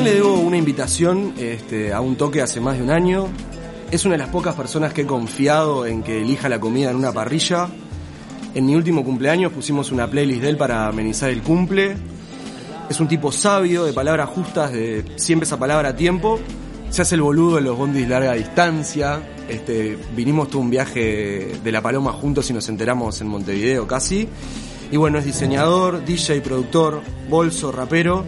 le debo una invitación este, a un toque hace más de un año. Es una de las pocas personas que he confiado en que elija la comida en una parrilla. En mi último cumpleaños pusimos una playlist de él para amenizar el cumple. Es un tipo sabio, de palabras justas, de siempre esa palabra a tiempo. Se hace el boludo en los bondis larga distancia. Este, vinimos todo un viaje de La Paloma juntos y nos enteramos en Montevideo casi. Y bueno, es diseñador, DJ, productor, bolso, rapero.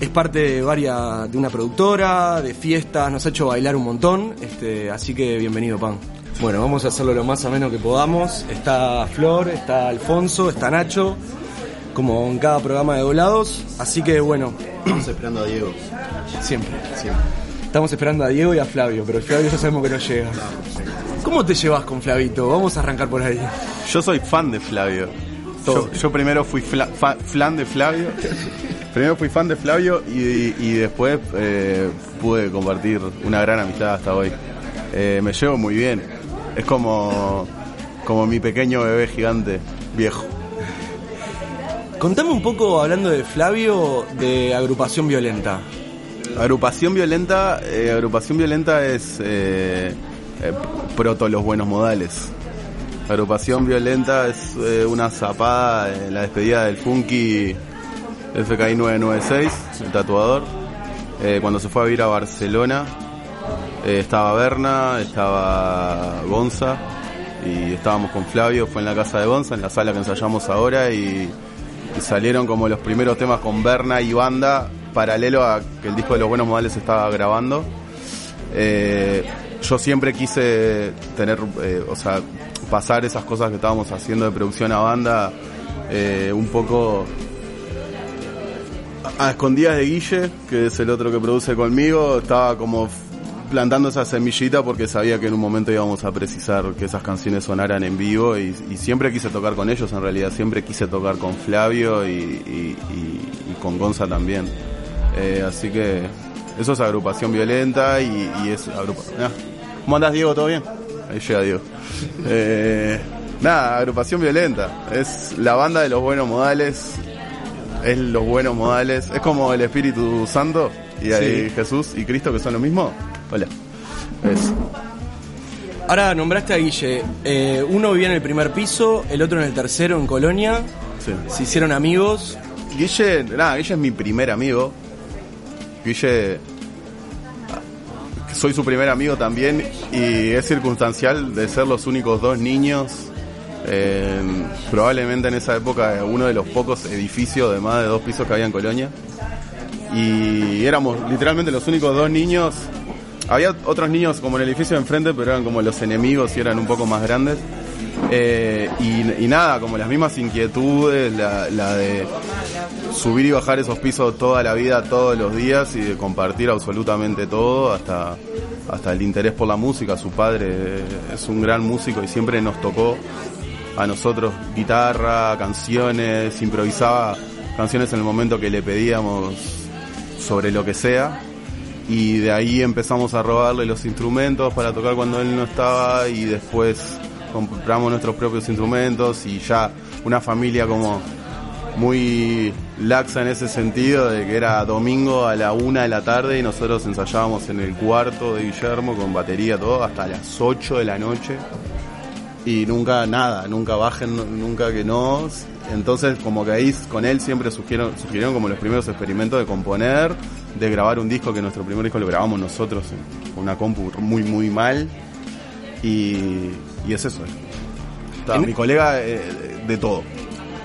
Es parte de varias, de una productora, de fiestas, nos ha hecho bailar un montón, este, así que bienvenido, Pan. Bueno, vamos a hacerlo lo más ameno que podamos. Está Flor, está Alfonso, está Nacho, como en cada programa de doblados. Así que bueno. Estamos esperando a Diego. Siempre, siempre. Estamos esperando a Diego y a Flavio, pero Flavio ya sabemos que no llega. ¿Cómo te llevas con Flavito? Vamos a arrancar por ahí. Yo soy fan de Flavio. Yo, yo, primero fui fla, fa, flan de Flavio. primero fui fan de Flavio y, y después eh, pude compartir una gran amistad hasta hoy. Eh, me llevo muy bien. Es como, como mi pequeño bebé gigante, viejo. Contame un poco, hablando de Flavio, de agrupación violenta. Agrupación violenta, eh, agrupación violenta es eh, eh, proto los buenos modales. Agrupación violenta es eh, una zapada en la despedida del Funky FKI 996, el tatuador. Eh, cuando se fue a vivir a Barcelona, eh, estaba Berna, estaba Gonza y estábamos con Flavio, fue en la casa de Gonza, en la sala que ensayamos ahora y, salieron como los primeros temas con Berna y banda paralelo a que el disco de los buenos modales estaba grabando. Yo siempre quise tener, o sea, pasar esas cosas que estábamos haciendo de producción a banda eh, un poco a escondidas de Guille, que es el otro que produce conmigo, estaba como plantando esa semillita porque sabía que en un momento íbamos a precisar que esas canciones sonaran en vivo y, siempre quise tocar con ellos, en realidad siempre quise tocar con Flavio y, con Gonza también. Eh, así que eso es agrupación violenta y, es agrupación. Ah. ¿Cómo andás, Diego? ¿Todo bien? Ahí llega Diego. Eh, nada, agrupación violenta. Es la banda de los buenos modales. Es los buenos modales. Es como el Espíritu Santo y ahí Sí. Jesús y Cristo que son lo mismo. Hola. Es. Ahora nombraste a Guille. Eh, uno vivía en el primer piso, el otro en el tercero, en Colonia. Sí. Se hicieron amigos. Guille, nada, Guille es mi primer amigo. Guille, soy su primer amigo también y es circunstancial de ser los únicos dos niños. eh, probablemente en esa época uno de los pocos edificios de más de dos pisos que había en Colonia. Y éramos literalmente los únicos dos niños. Había otros niños como en el edificio de enfrente, pero eran como los enemigos y eran un poco más grandes. Eh, y, nada, como las mismas inquietudes, la, la de subir y bajar esos pisos toda la vida, todos los días y de compartir absolutamente todo, hasta, hasta el interés por la música. Su padre es un gran músico y siempre nos tocó a nosotros guitarra, canciones, improvisaba canciones en el momento que le pedíamos sobre lo que sea. Y de ahí empezamos a robarle los instrumentos para tocar cuando él no estaba y después compramos nuestros propios instrumentos y ya una familia como muy laxa en ese sentido de que era domingo a la una de la tarde y nosotros ensayábamos en el cuarto de Guillermo con batería todo hasta las 8 de la noche y nunca nada, nunca bajen, nunca que no. Entonces como que ahí con él siempre surgieron como los primeros experimentos de componer, de grabar un disco que nuestro primer disco lo grabamos nosotros en- una compu muy muy mal y, y es eso. Está, Mi colega eh, de todo.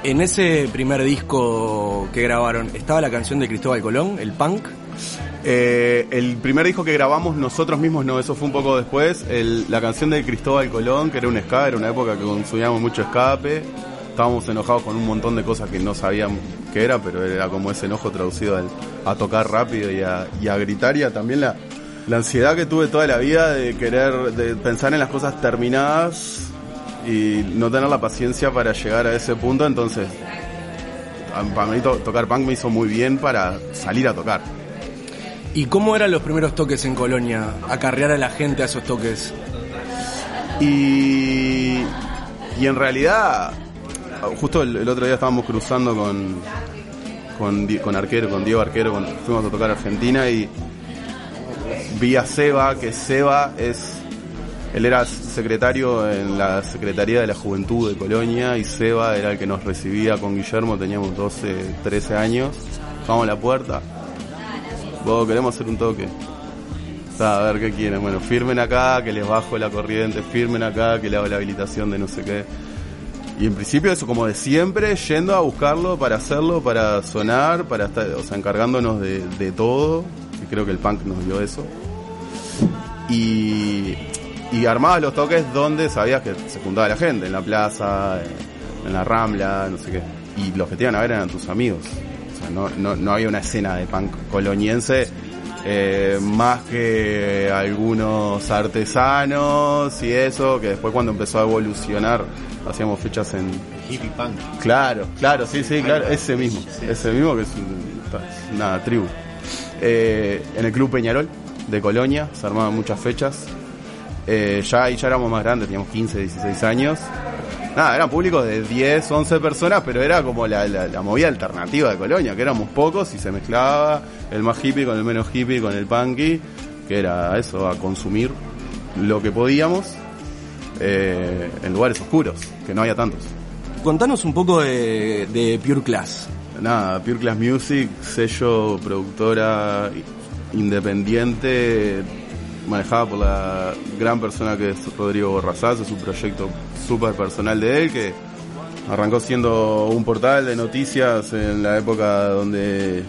En ese primer disco que grabaron, ¿estaba la canción de Cristóbal Colón, el punk? Eh, el primer disco que grabamos nosotros mismos, no, eso fue un poco después. El- la canción de Cristóbal Colón, que era un ska, era una época que consumíamos mucho escape. Estábamos enojados con un montón de cosas que no sabían qué era, pero era como ese enojo traducido al- a tocar rápido y a, y a gritar y a también la, la ansiedad que tuve toda la vida de querer, de pensar en las cosas terminadas y no tener la paciencia para llegar a ese punto. Entonces, para mí to- tocar punk me hizo muy bien para salir a tocar. ¿Y cómo eran los primeros toques en Colonia? Acarrear a la gente a esos toques. Y, y en realidad, justo el, el otro día estábamos cruzando con, con, con Arquero, con Diego Arquero, cuando fuimos a tocar a Argentina y vi a Seba, que Seba es él era secretario en la Secretaría de la Juventud de Colonia y Seba era el que nos recibía con Guillermo, teníamos 12, 13 años. Vamos a la puerta. Vos queremos hacer un toque. a ver qué quieren. Bueno, firmen acá, que les bajo la corriente, firmen acá, que le hago la habilitación de no sé qué. Y en principio eso como de siempre, yendo a buscarlo para hacerlo, para sonar, para estar, o sea, encargándonos de, de todo. Creo que el punk nos dio eso. Y y armabas los toques donde sabías que se juntaba la gente, en la plaza, en la rambla, no sé qué. Y los que te iban a ver eran tus amigos. O sea, no, no, no había una escena de punk coloniense eh, más que algunos artesanos y eso, que después cuando empezó a evolucionar hacíamos fechas en... Hippie punk. Claro, claro, sí, sí, claro, ese mismo, ese mismo que es, una tribu. Eh, en el Club Peñarol de Colonia se armaban muchas fechas, eh, ya ya éramos más grandes, teníamos 15, 16 años. Nada, eran públicos de 10, 11 personas, pero era como la, movida alternativa de Colonia, que éramos pocos y se mezclaba el más hippie con el menos hippie, con el punky, que era eso, a consumir lo que podíamos eh, en lugares oscuros, que no había tantos. Contanos un poco de Pure Class. Nada, Pure Class Music, sello, productora independiente manejada por la gran persona que es Rodrigo Borrazás, es un proyecto súper personal de él que arrancó siendo un portal de noticias en la época donde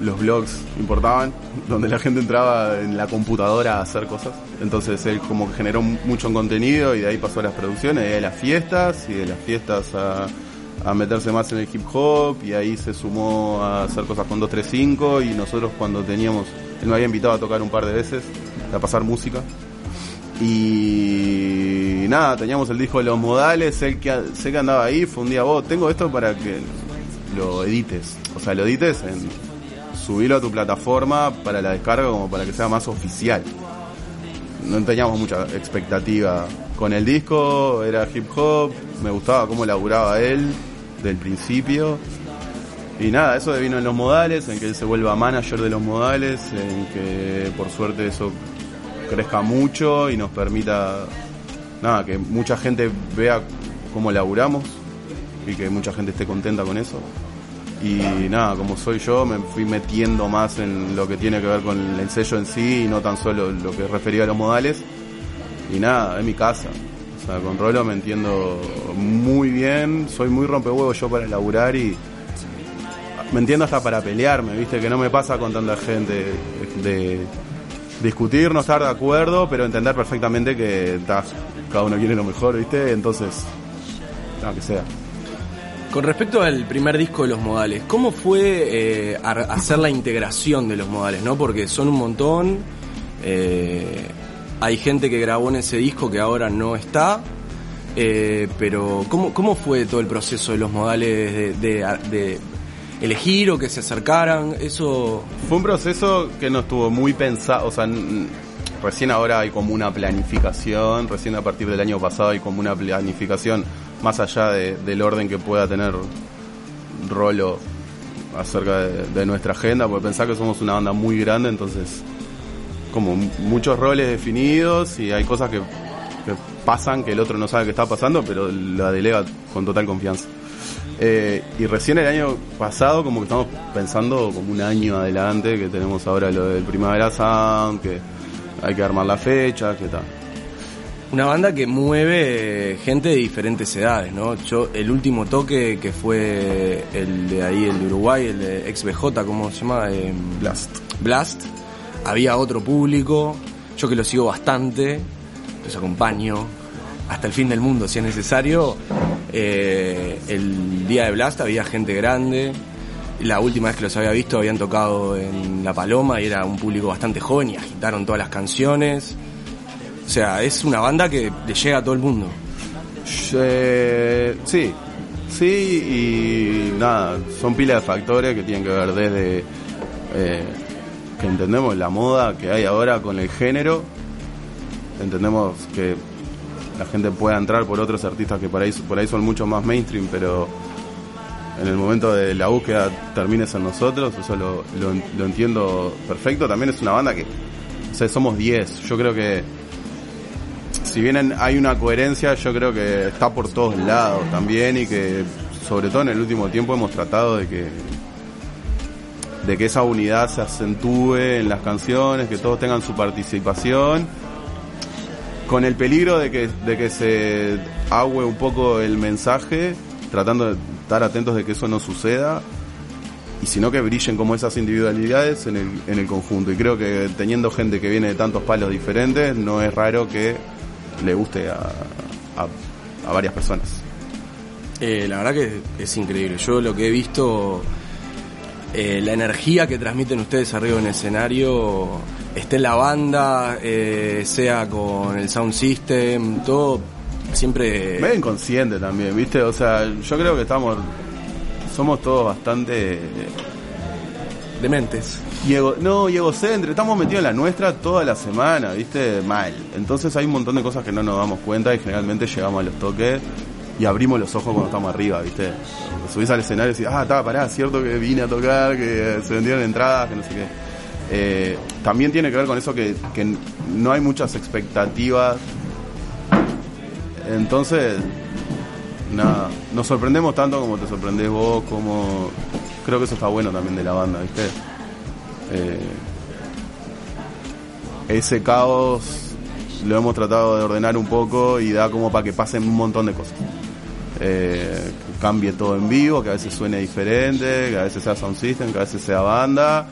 los blogs importaban, donde la gente entraba en la computadora a hacer cosas. Entonces él como generó mucho contenido y de ahí pasó a las producciones, y de las fiestas y de las fiestas a, a meterse más en el hip hop y ahí se sumó a hacer cosas con 235 y nosotros cuando teníamos, él me había invitado a tocar un par de veces a pasar música. Y nada, teníamos el disco de los modales, el que sé que andaba ahí, fue un día vos, tengo esto para que lo edites. O sea, lo edites en subirlo a tu plataforma para la descarga como para que sea más oficial. No teníamos mucha expectativa con el disco, era hip hop, me gustaba cómo laburaba él del principio. Y nada, eso vino en los modales, en que él se vuelva manager de los modales, en que por suerte eso crezca mucho y nos permita, nada, que mucha gente vea cómo laburamos y que mucha gente esté contenta con eso. Y nada, como soy yo, me fui metiendo más en lo que tiene que ver con el sello en sí y no tan solo lo que refería a los modales. Y nada, es mi casa. O sea, con Rolo me entiendo muy bien, soy muy rompehuevos yo para laburar y me entiendo hasta para pelearme, viste, que no me pasa con tanta gente de discutir, no estar de acuerdo, pero entender perfectamente que cada uno quiere lo mejor, ¿viste? Entonces, no, que sea. Con respecto al primer disco de los modales, ¿cómo fue eh, hacer la integración de los modales? ¿no? Porque son un montón. Eh, hay gente que grabó en ese disco que ahora no está. Eh, pero, ¿cómo, ¿cómo fue todo el proceso de los modales de elegir o que se acercaran, eso... Fue un proceso que no estuvo muy pensado, o sea, recién ahora hay como una planificación, recién a partir del año pasado hay como una planificación más allá del orden que pueda tener Rolo acerca de, nuestra agenda, porque pensar que somos una banda muy grande, entonces como muchos roles definidos y hay cosas que pasan que el otro no sabe que está pasando, pero la delega con total confianza. Eh, y recién el año pasado, como que estamos pensando como un año adelante, que tenemos ahora lo del Primavera Sound, que hay que armar la fecha, que tal. Una banda que mueve gente de diferentes edades, ¿no? Yo, el último toque que fue el de ahí, el de Uruguay, el de XBJ, ¿cómo se llama? Eh, Blast. Blast. Había otro público, yo que lo sigo bastante, los acompaño hasta el fin del mundo si es necesario. Eh, el día de Blast había gente grande. La última vez que los había visto habían tocado en La Paloma y era un público bastante joven y agitaron todas las canciones. O sea, es una banda que le llega a todo el mundo. Eh, sí, sí y nada, son pilas de factores que tienen que ver desde eh, que entendemos la moda que hay ahora con el género, entendemos que la gente pueda entrar por otros artistas que por ahí, por ahí son mucho más mainstream, pero en el momento de la búsqueda termines en nosotros, eso lo, lo, entiendo perfecto. También es una banda que, o sea, somos 10. Yo creo que, si bien hay una coherencia, yo creo que está por todos lados también y que, sobre todo en el último tiempo, hemos tratado de que de que esa unidad se acentúe en las canciones, que todos tengan su participación, con el peligro de que, de que se agüe un poco el mensaje, tratando de estar atentos de que eso no suceda, y sino que brillen como esas individualidades en el, en el conjunto. Y creo que teniendo gente que viene de tantos palos diferentes, no es raro que le guste a, a, varias personas. Eh, la verdad que es increíble. Yo lo que he visto eh, la energía que transmiten ustedes arriba en el escenario, esté en la banda, eh, sea con el sound system, todo siempre... Medio inconsciente también, ¿viste? O sea, yo creo que estamos... Somos todos bastante... Dementes. Y no, y egocéntricos. Estamos metidos en la nuestra toda la semana, ¿viste? Mal. Entonces hay un montón de cosas que no nos damos cuenta y generalmente llegamos a los toques y abrimos los ojos cuando estamos arriba, ¿viste? Subís al escenario y decís, ah, está, pará, cierto que vine a tocar, que se vendieron entradas, que no sé qué. Eh, también tiene que ver con eso que, no hay muchas expectativas. Entonces, nada, nos sorprendemos tanto como te sorprendés vos, como... Creo que eso está bueno también de la banda, ¿viste? Eh, ese caos lo hemos tratado de ordenar un poco y da como para que pasen un montón de cosas eh, cambie todo en vivo, que a veces suene diferente, que a veces sea sound system, que a veces sea banda,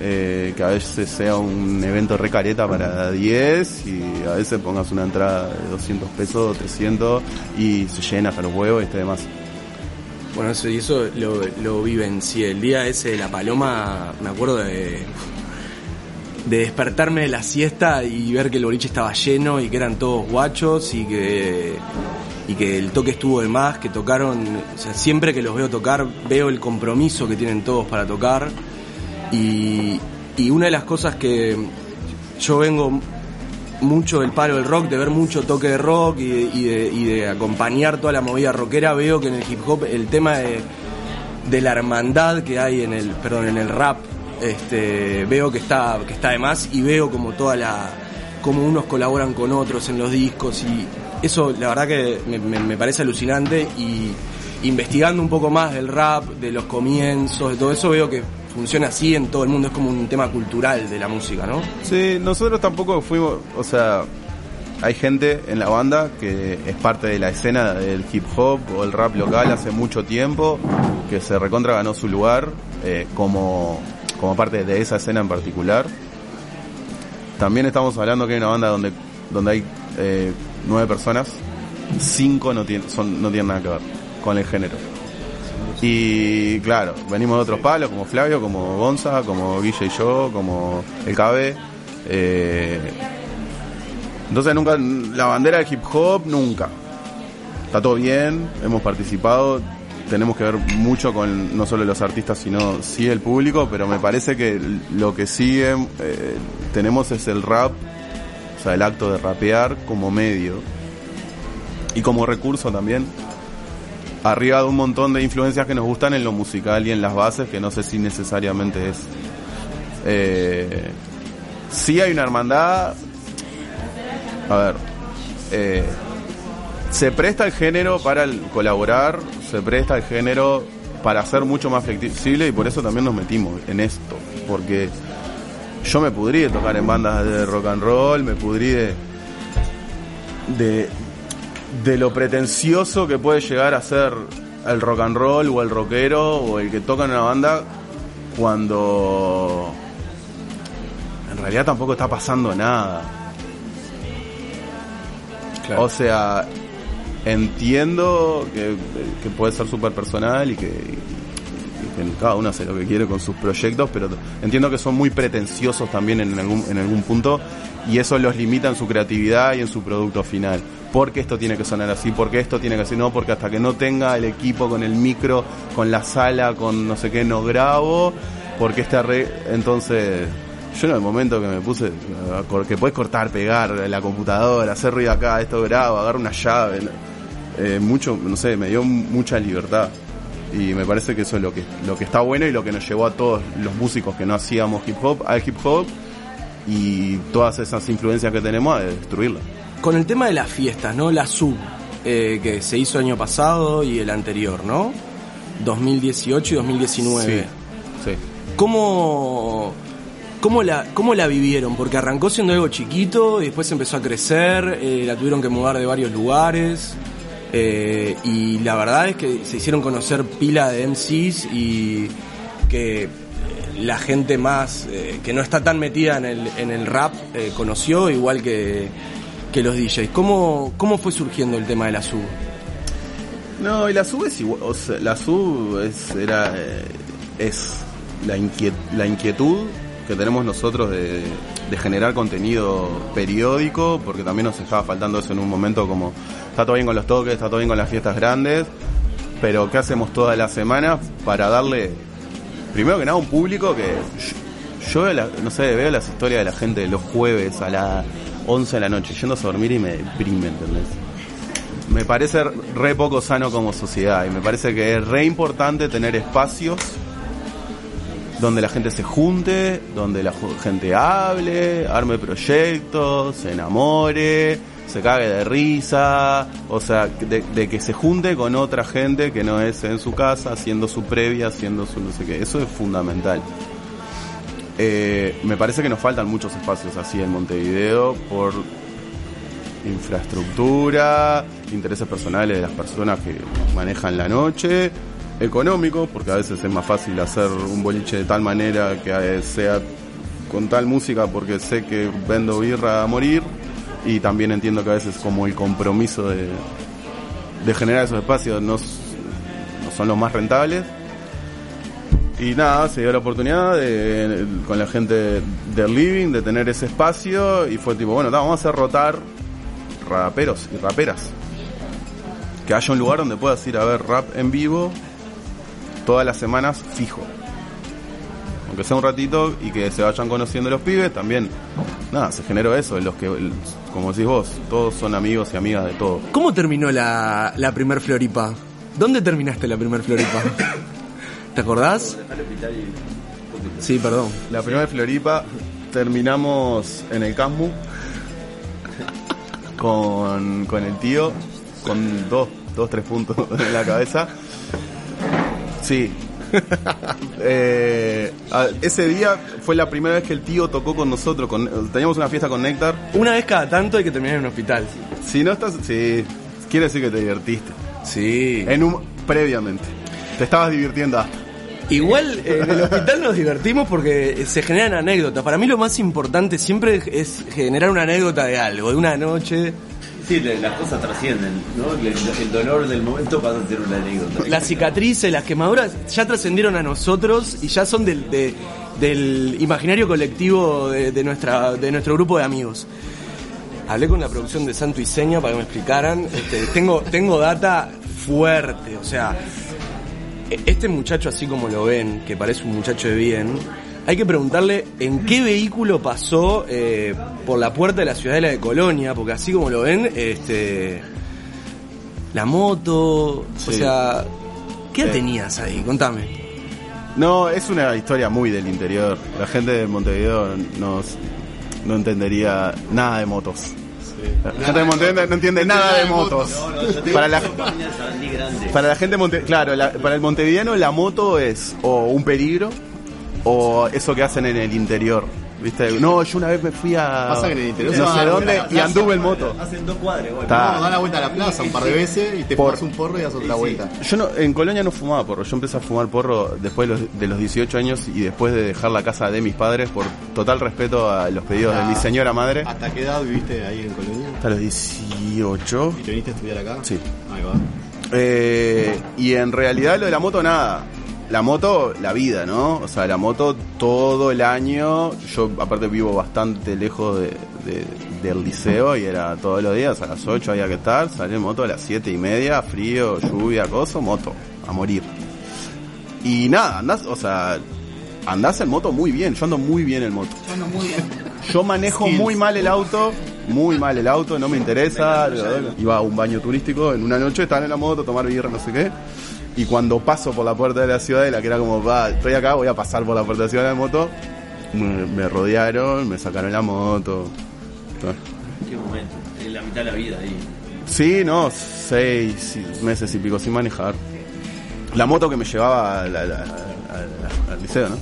eh, que a veces sea un evento recareta para 10 y a veces pongas una entrada de 200 pesos, 300 y se llena hasta los huevos y este demás. Bueno, eso, y eso lo, lo vivencié. El día ese de la paloma, me acuerdo de, de despertarme de la siesta y ver que el boliche estaba lleno y que eran todos guachos y que y que el toque estuvo de más, que tocaron, o sea, siempre que los veo tocar veo el compromiso que tienen todos para tocar. Y, y una de las cosas que yo vengo mucho del palo del rock, de ver mucho toque de rock y de, y de, acompañar toda la movida rockera, veo que en el hip hop el tema de, de la hermandad que hay en el, perdón, en el rap, este, veo que está, que está de más y veo como toda la, como unos colaboran con otros en los discos y eso la verdad que me, parece alucinante y investigando un poco más del rap, de los comienzos, de todo eso, veo que funciona así en todo el mundo, es como un tema cultural de la música, ¿no? Sí, nosotros tampoco fuimos, o sea, hay gente en la banda que es parte de la escena del hip hop o el rap local hace mucho tiempo, que se recontra ganó su lugar eh, como, como parte de esa escena en particular. También estamos hablando que hay una banda donde, donde hay eh, nueve personas, cinco no, tienen, son, no tienen nada que ver con el género. Y claro, venimos de otros palos, como Flavio, como Gonza, como Guille y yo, como el KB. Eh, entonces nunca, la bandera del hip hop, nunca. Está todo bien, hemos participado, tenemos que ver mucho con no solo los artistas, sino sí el público, pero me parece que lo que sigue eh, tenemos es el rap o sea, el acto de rapear como medio y como recurso también, arriba de un montón de influencias que nos gustan en lo musical y en las bases, que no sé si necesariamente es. Eh, sí hay una hermandad. A ver. Eh, se presta el género para colaborar, se presta el género para ser mucho más flexible y por eso también nos metimos en esto, porque yo me pudrí de tocar en bandas de rock and roll, me pudrí de, de, lo pretencioso que puede llegar a ser el rock and roll o el rockero o el que toca en una banda cuando en realidad tampoco está pasando nada. O sea, entiendo que, que puede ser súper personal y que, cada uno hace lo que quiere con sus proyectos, pero entiendo que son muy pretenciosos también en algún, en algún punto y eso los limita en su creatividad y en su producto final. Porque esto tiene que sonar así, porque esto tiene que ser no, porque hasta que no tenga el equipo con el micro, con la sala, con no sé qué, no grabo, porque este arreglo, entonces yo en el momento que me puse, que puedes cortar, pegar la computadora, hacer ruido acá, esto grabo, agarrar una llave, eh, mucho, no sé, me dio mucha libertad. Y me parece que eso es lo que, lo que está bueno y lo que nos llevó a todos los músicos que no hacíamos hip hop al hip hop y todas esas influencias que tenemos a destruirla. Con el tema de las fiestas, ¿no? La sub, eh, que se hizo el año pasado y el anterior, ¿no? 2018 y 2019. Sí, sí. ¿Cómo, cómo, la, ¿Cómo la vivieron? Porque arrancó siendo algo chiquito y después empezó a crecer, eh, la tuvieron que mudar de varios lugares. Eh, y la verdad es que se hicieron conocer pila de MCs y que la gente más eh, que no está tan metida en el, en el rap eh, conoció, igual que, que los DJs. ¿Cómo, ¿Cómo fue surgiendo el tema de la sub? No, y la sub es igual, o sea, la sub es, era, eh, es la, inquiet, la inquietud que tenemos nosotros de, generar contenido periódico, porque también nos estaba faltando eso en un momento como, está todo bien con los toques, está todo bien con las fiestas grandes, pero ¿qué hacemos toda la semana para darle, primero que nada, un público que yo, yo la- no sé, veo las historias de la gente los jueves a las 11 de la noche yendo a dormir y me deprime, ¿entendés? me parece re poco sano como sociedad y me parece que es re importante tener espacios donde la gente se junte, donde la gente hable, arme proyectos, se enamore, se cague de risa, o sea, de, de que se junte con otra gente que no es en su casa, haciendo su previa, haciendo su no sé qué. Eso es fundamental. Eh, me parece que nos faltan muchos espacios así en Montevideo por infraestructura, intereses personales de las personas que manejan la noche, económico, porque a veces es más fácil hacer un boliche de tal manera que eh, sea con tal música porque sé que vendo birra a morir y también entiendo que a veces como el compromiso de, generar esos espacios no, son los más rentables. Y nada, se dio la oportunidad de, con la gente del living de tener ese espacio y fue tipo, bueno, vamos a hacer rotar raperos y raperas. Que haya un lugar donde puedas ir a ver rap en vivo todas las semanas fijo. Aunque sea un ratito y que se vayan conociendo los pibes, también, nada, se generó eso, los que, como decís vos, todos son amigos y amigas de todo. ¿Cómo terminó la, la primer Floripa? ¿Dónde terminaste la primer Floripa? ¿Te acordás? Sí, perdón. La primera Floripa terminamos en el Casmu con, con el tío, con dos, dos, tres puntos en la cabeza. Sí. Eh, ese día fue la primera vez que el tío tocó con nosotros. Con, teníamos una fiesta con Néctar. Una vez cada tanto hay que terminar en un hospital. Si no estás, sí, quiere decir que te divertiste. Sí. En un, previamente. Te estabas divirtiendo hasta. Igual eh, en el hospital nos divertimos porque se generan anécdotas. Para mí lo más importante siempre es generar una anécdota de algo, de una noche. Las cosas trascienden, ¿no? El, dolor del momento pasa a ser una anécdota. Las cicatrices, las quemaduras ya trascendieron a nosotros y ya son del, de- del imaginario colectivo de, de nuestra, de nuestro grupo de amigos. Hablé con la producción de Santo y Seña para que me explicaran. Este, tengo, tengo data fuerte, o sea, e- este muchacho así como lo ven, que parece un muchacho de bien, hay que preguntarle en qué vehículo pasó eh, por la puerta de la ciudadela de Colonia, porque así como lo ven, este, la moto, o sea, ¿qué Eh. tenías ahí? Contame. No, es una historia muy del interior. La gente de Montevideo nos, no entendería nada de motos. La gente de Montevideo no entiende nada de motos. Para la, para la gente de Monte, claro, la- para el montevideano la moto es o un peligro o eso que hacen en el interior. ¿Viste? No, yo una vez me fui a Pasa que en el interior no a sé dónde y anduve en moto. Hacen dos cuadras, bueno. No, da la vuelta a la plaza un par de veces y te Por- pones un porro y das otra vuelta. Yo no, en Colonia no fumaba porro, yo empecé a fumar porro después de los, de los 18 años y después de dejar la casa de mis padres por total respeto a los pedidos de mi señora madre. ¿Hasta qué edad viviste ahí en Colonia? Hasta los 18. ¿Y te viniste a estudiar acá? Sí. Ahí va. Eh, y en realidad lo de la moto nada. La moto, la vida, ¿no? O sea, la moto todo el año. Yo aparte vivo bastante lejos de, de- del liceo y era todos los días a las 8 había que estar, salir en moto a las 7 y media, frío, lluvia, coso, moto, a morir. Y nada, andás, o sea, andás en moto muy bien, yo ando muy bien en moto. Yo manejo muy mal el auto, muy mal el auto, no me interesa. Iba a un baño turístico en una noche, estaba en la moto, tomar birra, no sé qué. Y cuando paso por la puerta de la ciudadela, que era como, va, estoy acá, voy a pasar por la puerta de la ciudadela en moto, me, me rodearon, me sacaron la moto. Qué momento. En la mitad de la vida ahí. Sí, no, seis meses y pico sin manejar. La moto que me llevaba al liceo, ¿no?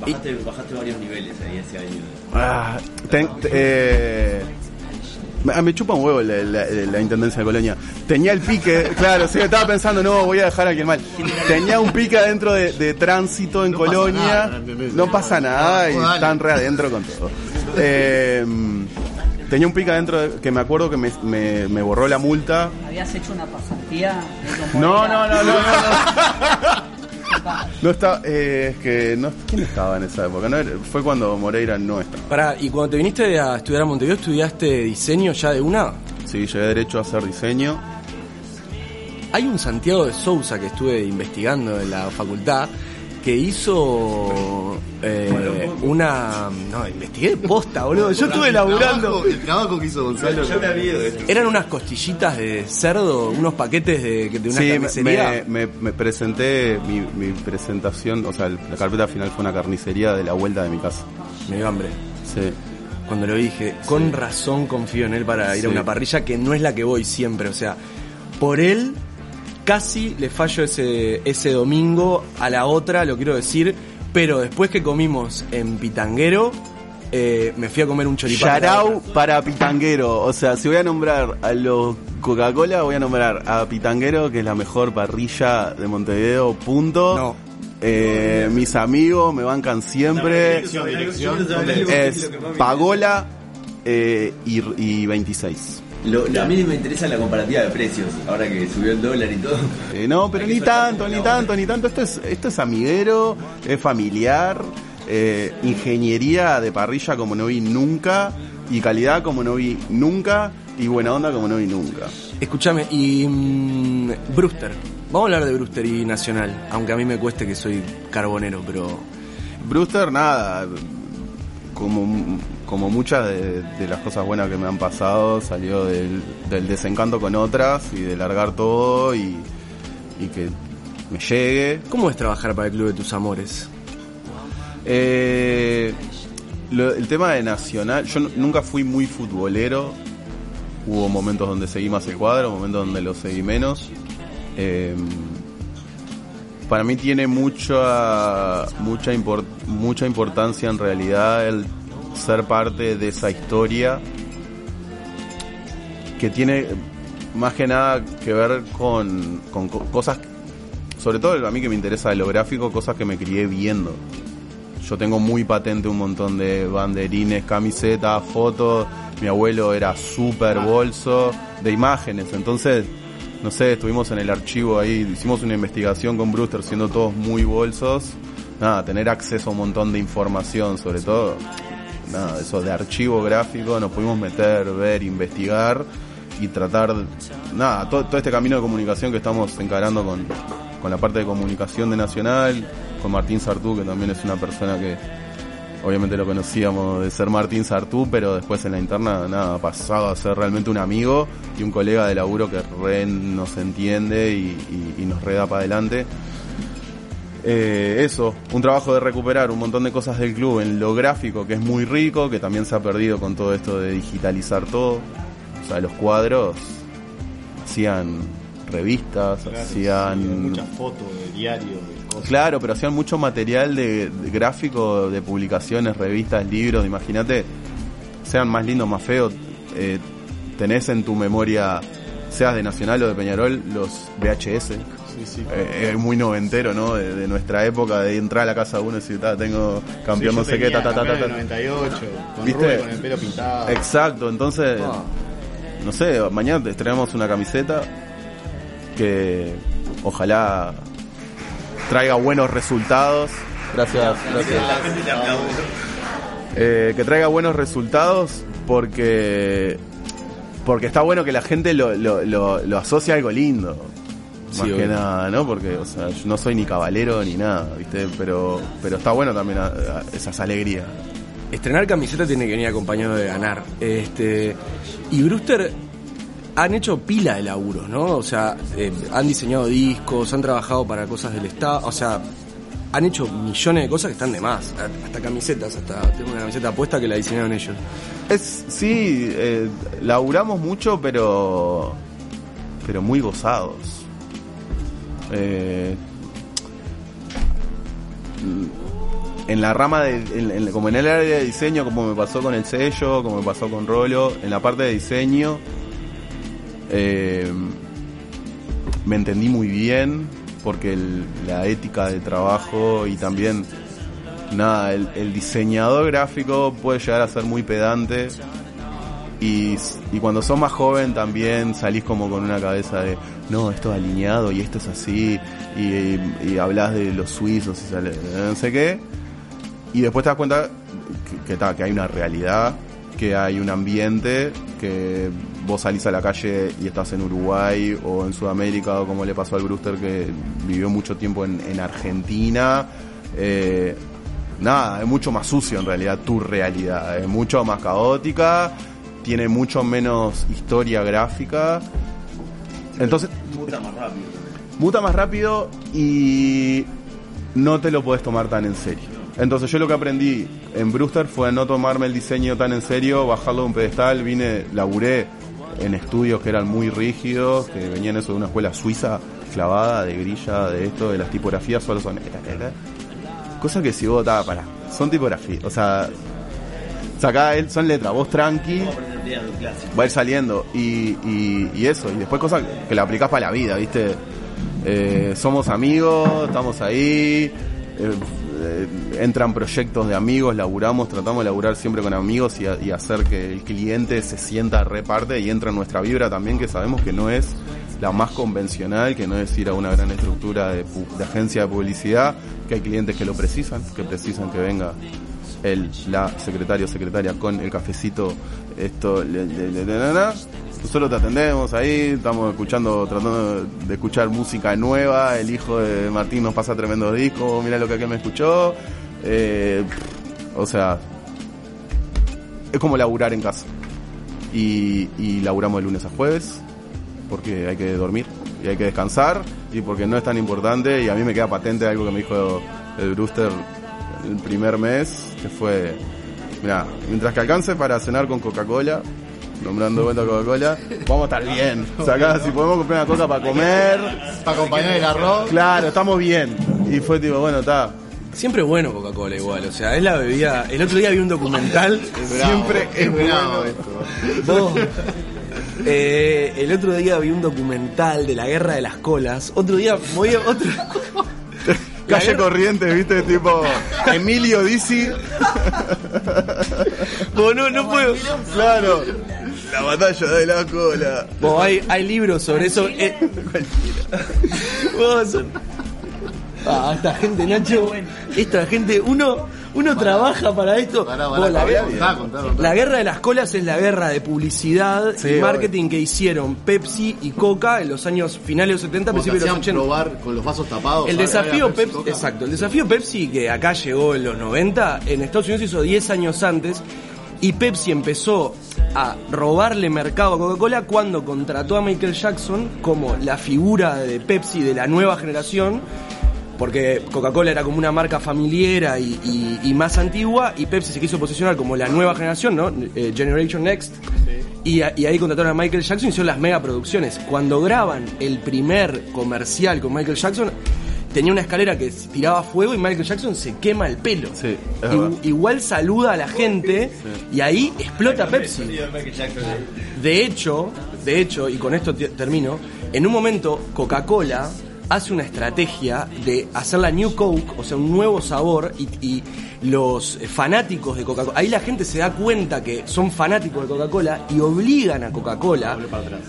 Bajaste, bajaste varios niveles ahí ese año. Ah, ten- te- eh, me- me chupa un huevo la, la- la intendencia de Colonia. Tenía el pique, claro, sí, estaba pensando, no, voy a dejar a alguien mal. Tenía un pique adentro de, de tránsito en No pasa Colonia. no pasa nada y No, están re adentro con todo. Eh, tenía un pique adentro de- que me acuerdo que me, me- me borró la multa. ¿Habías hecho una pasantía? No, era- no, no, no, no. No está, eh, es que no, ¿quién estaba en esa época? No, fue cuando Moreira no estaba. Pará, y cuando te viniste a estudiar a Montevideo, ¿estudiaste diseño ya de una? Sí, llegué derecho a hacer diseño. Hay un Santiago de Sousa que estuve investigando en la facultad que hizo eh, una... No, investigué posta, boludo. Yo estuve laburando... El trabajo que hizo Gonzalo. Yo me había ido de esto. Eran unas costillitas de cerdo, unos paquetes de, de una Sí, carnicería. me- me presenté, mi, mi presentación, o sea, la carpeta final fue una carnicería de la vuelta de mi casa. Me dio hambre. Sí. Cuando lo dije, con razón confío en él para ir Sí. a una parrilla que no es la que voy siempre. O sea, por él casi le fallo ese, ese domingo a la otra, lo quiero decir. Pero después que comimos en Pitanguero, eh, me fui a comer un choripán. Yarau para Pitanguero. O sea, si voy a nombrar a los Coca-Cola, voy a nombrar a Pitanguero, que es la mejor parrilla de Montevideo, punto. No. Eh, mis amigos me bancan siempre. Dirección, dirección. Es Pagola eh, y, y 26. Lo, lo- a mí me interesa la comparativa de precios, ahora que subió el dólar y todo. Eh, no, pero ni tanto, ni tanto, ni tanto. Esto es, esto es amiguero, es familiar, eh, ingeniería de parrilla como no vi nunca, y calidad como no vi nunca, y buena onda como no vi nunca. Escúchame, y mm, Brewster. Vamos a hablar de Brewster y Nacional, aunque a mí me cueste que soy carbonero, pero Brewster, nada, como, como muchas de, de las cosas buenas que me han pasado, salió del, del desencanto con otras y de largar todo y, y que me llegue. ¿cómo es trabajar para el Club de tus Amores? Eh, lo- el tema de Nacional, yo nunca fui muy futbolero. Hubo momentos donde seguí más el cuadro, momentos donde lo seguí menos. Eh, para mí tiene mucha mucha impor- mucha importancia en realidad el ser parte de esa historia que tiene más que nada que ver con, con co- cosas, sobre todo a mí que me interesa de lo gráfico, cosas que me crié viendo. Yo tengo muy patente un montón de banderines, camisetas, fotos. Mi abuelo era súper bolso de imágenes. Entonces, no sé, estuvimos en el archivo ahí, hicimos una investigación con Brewster siendo todos muy bolsos. Nada, tener acceso a un montón de información, sobre todo, nada, eso de archivo gráfico, nos pudimos meter, ver, investigar y tratar, nada, todo, todo este camino de comunicación que estamos encarando con, con la parte de comunicación de Nacional, con Martín Sartú, que también es una persona que obviamente lo conocíamos de ser Martín Sartú, pero después en la interna, nada, ha pasado a ser realmente un amigo y un colega de laburo que re nos entiende y nos reda para adelante. Eh, eso, un trabajo de recuperar un montón de cosas del club en lo gráfico, que es muy rico, que también se ha perdido con todo esto de digitalizar todo. O sea, los cuadros hacían revistas, hacían... Muchas fotos de diario, de cosas. Claro, pero hacían mucho material de, de gráfico, de publicaciones, revistas, libros, imagínate, sean más lindos, más feos, eh, tenés en tu memoria, seas de Nacional o de Peñarol, los VHS. Sí, sí. Eh, es muy noventero, ¿no? De, de nuestra época, de entrar a la casa de uno y decir, "Ta, tengo campeón Sí, no sé qué, ta, ta, ta, ta, campeón ta". del 98, con ¿Viste? Con el pelo pintado. Exacto, entonces, Ah. no sé, mañana te estrenamos una camiseta que ojalá traiga buenos resultados. Gracias, gracias. Eh, que traiga buenos resultados porque porque está bueno que la gente lo, lo, lo, lo asocie a algo lindo. Más Sí, que obvio. nada, ¿no? Porque, o sea, yo no soy ni cabalero ni nada, ¿viste? Pero, pero está bueno también a- a- esas alegrías. Estrenar camiseta tiene que venir acompañado de ganar. Este, y Brewster, han hecho pila de laburos, ¿no? O sea, eh, han diseñado discos, han trabajado para cosas del Estado, o sea, han hecho millones de cosas que están de más. Hasta camisetas, hasta tengo una camiseta puesta que la diseñaron ellos. Es, sí, eh, laburamos mucho, pero. pero muy gozados. Eh, en la rama de. como en el área de diseño, como me pasó con el sello, como me pasó con Rolo, en la parte de diseño. Eh, me entendí muy bien, porque la ética de trabajo y también nada, el, diseñador gráfico puede llegar a ser muy pedante. Y, cuando sos más joven también salís como con una cabeza de no, esto es alineado y esto es así y, hablas de los suizos y sale no sé qué y después te das cuenta que, que, que hay una realidad que hay un ambiente que vos salís a la calle y estás en Uruguay o en Sudamérica o como le pasó al Brewster que vivió mucho tiempo en, en Argentina eh, nada, es mucho más sucio en realidad tu realidad, es mucho más caótica, tiene mucho menos historia gráfica. Entonces, Muta más rápido. muta más rápido y no te lo puedes tomar tan en serio. Entonces yo lo que aprendí en Brewster fue no tomarme el diseño tan en serio, bajarlo de un pedestal, vine, laburé en estudios que eran muy rígidos, que venían eso de una escuela suiza clavada, de grilla, de esto, de las tipografías solo son... Cosa que si vos, ta, para, son tipografías, o sea, sacá, él- son letras, vos tranqui, va a ir saliendo y, y, y eso, y después cosas que la aplicás para la vida, ¿viste? Eh, somos amigos, estamos ahí, eh, entran proyectos de amigos, laburamos, tratamos de laburar siempre con amigos y, hacer que el cliente se sienta reparte y entra en nuestra vibra también, que sabemos que no es la más convencional, que no es ir a una gran estructura de, agencia de publicidad, que hay clientes que lo precisan, que precisan que venga el, la secretario o secretaria con el cafecito, esto, le- le- le. Nosotros te atendemos ahí, estamos escuchando, tratando de escuchar música nueva, el hijo de Martín nos pasa tremendos discos, mira lo que aquel me escuchó, eh, o sea, es como laburar en casa. Y, y laburamos de lunes a jueves, porque hay que dormir y hay que descansar, y porque no es tan importante, y a mí me queda patente algo que me dijo el Brewster el primer mes, que fue, mira, mientras que alcance para cenar con Coca-Cola, nombrando de vuelta a Coca-Cola, vamos a estar bien. O sea, acá, si podemos comprar una coca para comer, Para acompañar el arroz. claro, estamos bien. Y fue tipo, bueno, está. Siempre es bueno Coca-Cola igual, o sea, es la bebida. El otro día vi un documental. Siempre es bravo bueno. esto. Vos, eh, el otro día vi un documental de la guerra de las colas. Otro día voy a otro. Calle Corrientes, viste, tipo Emilio Dizzi. Vos, no, no puedo. Claro. La batalla de la cola. Vos, hay, hay libros sobre eso. eh. Vos, Ah, esta gente, Nacho. Esta gente, uno, uno trabaja para esto. Pará, Vos, pará, la, pará, guerra, contá, contá, contá. la guerra de las colas es la guerra de publicidad Sí, y marketing que hicieron Pepsi y Coca en los años finales de los 70, Como te principios de los hacían 80. probar con los vasos tapados. El ¿sabes? desafío Había Pepsi, Coca. exacto, el desafío Pepsi que acá llegó en los 90, en Estados Unidos se hizo 10 años antes y Pepsi empezó a robarle mercado a Coca-Cola cuando contrató a Michael Jackson como la figura de Pepsi de la nueva generación. Porque Coca-Cola era como una marca familiar y, y- y más antigua, y Pepsi se quiso posicionar como la nueva generación, ¿no? Eh, Generation Next. Y, a- y ahí contrataron a Michael Jackson y hicieron las mega producciones. Cuando graban el primer comercial con Michael Jackson, tenía una escalera que tiraba fuego y Michael Jackson se quema el pelo. Sí, I- igual saluda a la gente y ahí explota Pepsi. De hecho, de hecho, y con esto te- termino, en un momento Coca-Cola hace una estrategia de hacer la New Coke, o sea, un nuevo sabor, y, y los fanáticos de Coca-Cola, ahí la gente se da cuenta que son fanáticos de Coca-Cola y obligan a Coca-Cola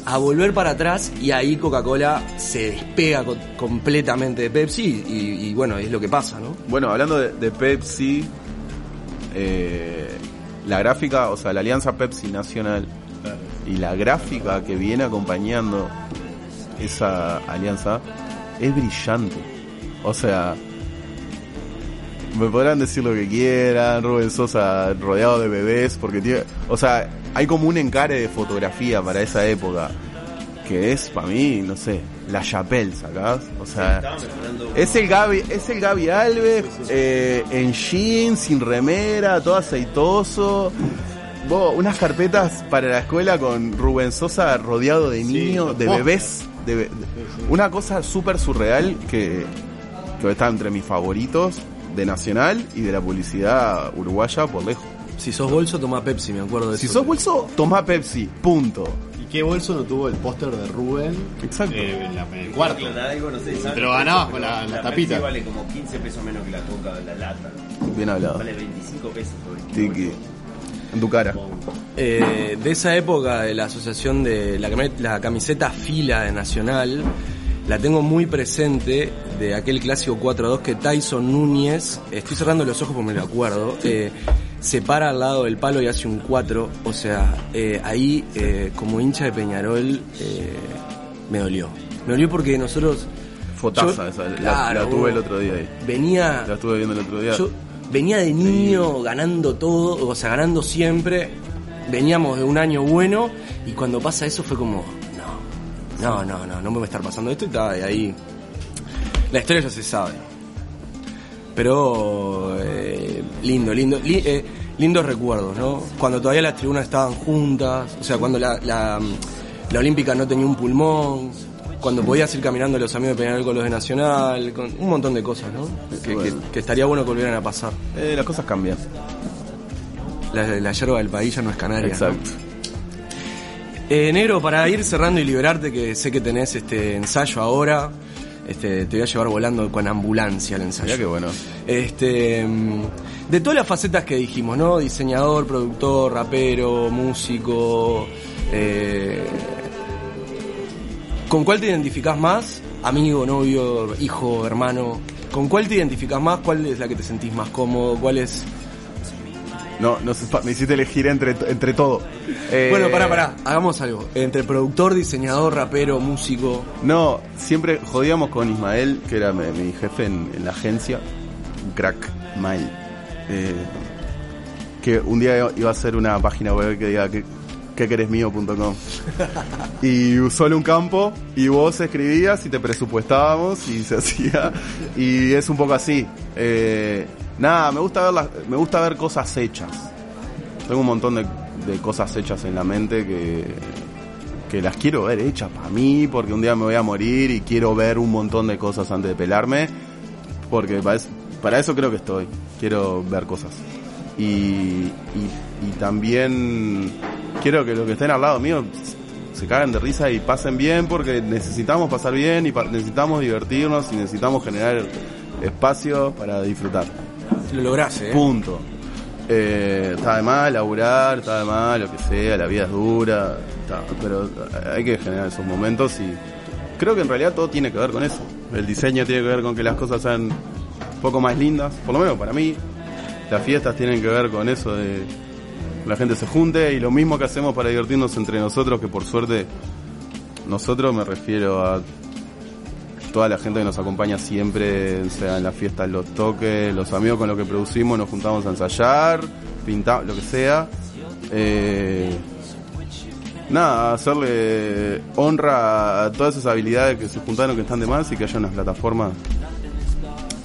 a volver para atrás y ahí Coca-Cola se despega co- completamente de Pepsi y, y bueno, es lo que pasa, ¿no? Bueno, hablando de, de Pepsi, eh, la gráfica, o sea, la alianza Pepsi Nacional y la gráfica que viene acompañando esa alianza es brillante. O sea, me podrán decir lo que quieran, Rubén Sosa rodeado de bebés, porque tiene, o sea, hay como un encare de fotografía para esa época. que es para mí, no sé, la Chapelle, ¿sacás? O sea, es el Gaby, es el Gaby Alves eh, en jeans, sin remera, todo aceitoso. Vos, unas carpetas para la escuela con Rubén Sosa rodeado de niños, de bebés. De una cosa súper surreal que, que está entre mis favoritos de Nacional y de la publicidad uruguaya por lejos. Si sos bolso, toma Pepsi, me acuerdo de Si eso. sos bolso, toma Pepsi, punto. ¿Y qué bolso no tuvo el póster de Rubén Exacto. eh, en, la- en el cuarto? Algo, no sé. Pero ganabas con la- la Pepsi tapita. vale como 15 pesos menos que la coca, la lata. Bien hablado. Vale 25 pesos. por el Tiki. En tu cara. Eh, de esa época de la asociación de la, cami- la camiseta fila de Nacional, la tengo muy presente de aquel clásico 4-2 que Tyson Núñez, estoy cerrando los ojos porque me lo acuerdo, eh, se para al lado del palo y hace un 4, o sea, eh, ahí eh, como hincha de Peñarol me dolió. Me dolió porque nosotros Fotaza Yo- esa, la- claro, la, tuve el otro día ahí. venía La estuve viendo el otro día. yo venía de niño ganando todo, o sea, ganando siempre. Veníamos de un año bueno y cuando pasa eso fue como, no, no, no, no, no me va a estar pasando esto y está de ahí. La historia ya se sabe. Pero eh, lindo, lindo, li- eh, lindos recuerdos, ¿no? Cuando todavía las tribunas estaban juntas, o sea, cuando la, la, la Olímpica no tenía un pulmón, cuando podías ir caminando los amigos de Peñarol con los de Nacional, con un montón de cosas, ¿no? Que, que- que estaría bueno que volvieran a pasar. Eh, las cosas cambian. La, la yerba del país ya no es canaria. ¿no? Exacto. Eh, negro, para ir cerrando y liberarte, que sé que tenés este ensayo ahora, este, te voy a llevar volando con ambulancia al ensayo. Mirá qué bueno. Este, mm, de todas las facetas que dijimos, ¿no? Diseñador, productor, rapero, músico. eh, ¿Con cuál te identificás más? Amigo, novio, hijo, hermano. ¿Con cuál te identificás más? ¿Cuál es la que te sentís más cómodo? ¿Cuál es.? No, no sé, me hiciste elegir entre, entre todo. Eh, Bueno, pará, pará, hagamos algo. Entre productor, diseñador, rapero, músico. No, siempre jodíamos con Ismael, que era mi, mi jefe en, en la agencia. Crack mal. Eh, que un día iba a hacer una página web que diga que que querésmío.com y solo un campo y vos escribías y te presupuestábamos y se hacía y es un poco así. Eh, nada me gusta ver las- me gusta ver cosas hechas. Tengo un montón de, cosas hechas en la mente que que las quiero ver hechas para mí porque un día me voy a morir y quiero ver un montón de cosas antes de pelarme porque para eso, creo que estoy. Quiero ver cosas. Y, y también quiero que los que estén al lado mío se caguen de risa y pasen bien porque necesitamos pasar bien y necesitamos divertirnos y necesitamos generar espacio para disfrutar. Lo lográs, ¿eh? Punto. Eh, está de mal laburar, está de mal lo que sea, la vida es dura, está- pero hay que generar esos momentos y creo que en realidad todo tiene que ver con eso. El diseño tiene que ver con que las cosas sean un poco más lindas, por lo menos para mí. Las fiestas tienen que ver con eso de la gente se junte y lo mismo que hacemos para divertirnos entre nosotros, que por suerte nosotros me refiero a toda la gente que nos acompaña siempre, sea en las fiestas, los toques, los amigos con los que producimos, nos juntamos a ensayar, pintar, lo que sea. Eh, nada, hacerle honra a todas esas habilidades que se juntaron, que están de más y que haya unas plataformas.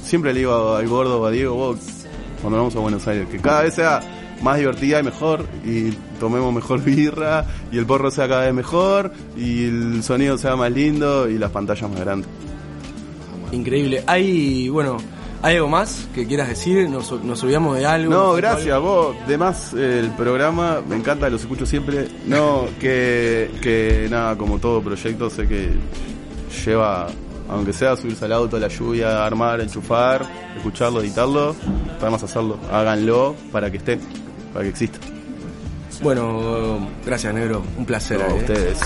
Siempre le digo al gordo, a Diego, vos, cuando vamos a Buenos Aires, que cada vez sea más divertida y mejor y tomemos mejor birra y el porro sea cada vez mejor y el sonido sea más lindo y las pantallas más grandes. Increíble. Hay, bueno, ¿hay algo más que quieras decir? ¿Nos, nos olvidamos de algo? No, ¿Nos faltó gracias, algo? vos. De más, eh, el programa, me encanta, los escucho siempre. No, que, que nada, como todo proyecto, sé que lleva, aunque sea subirse al auto, la lluvia, armar, enchufar, escucharlo, editarlo, podemos hacerlo. Háganlo para que esté, para que exista. Bueno, gracias, negro. Un placer. No, ¿eh? ustedes.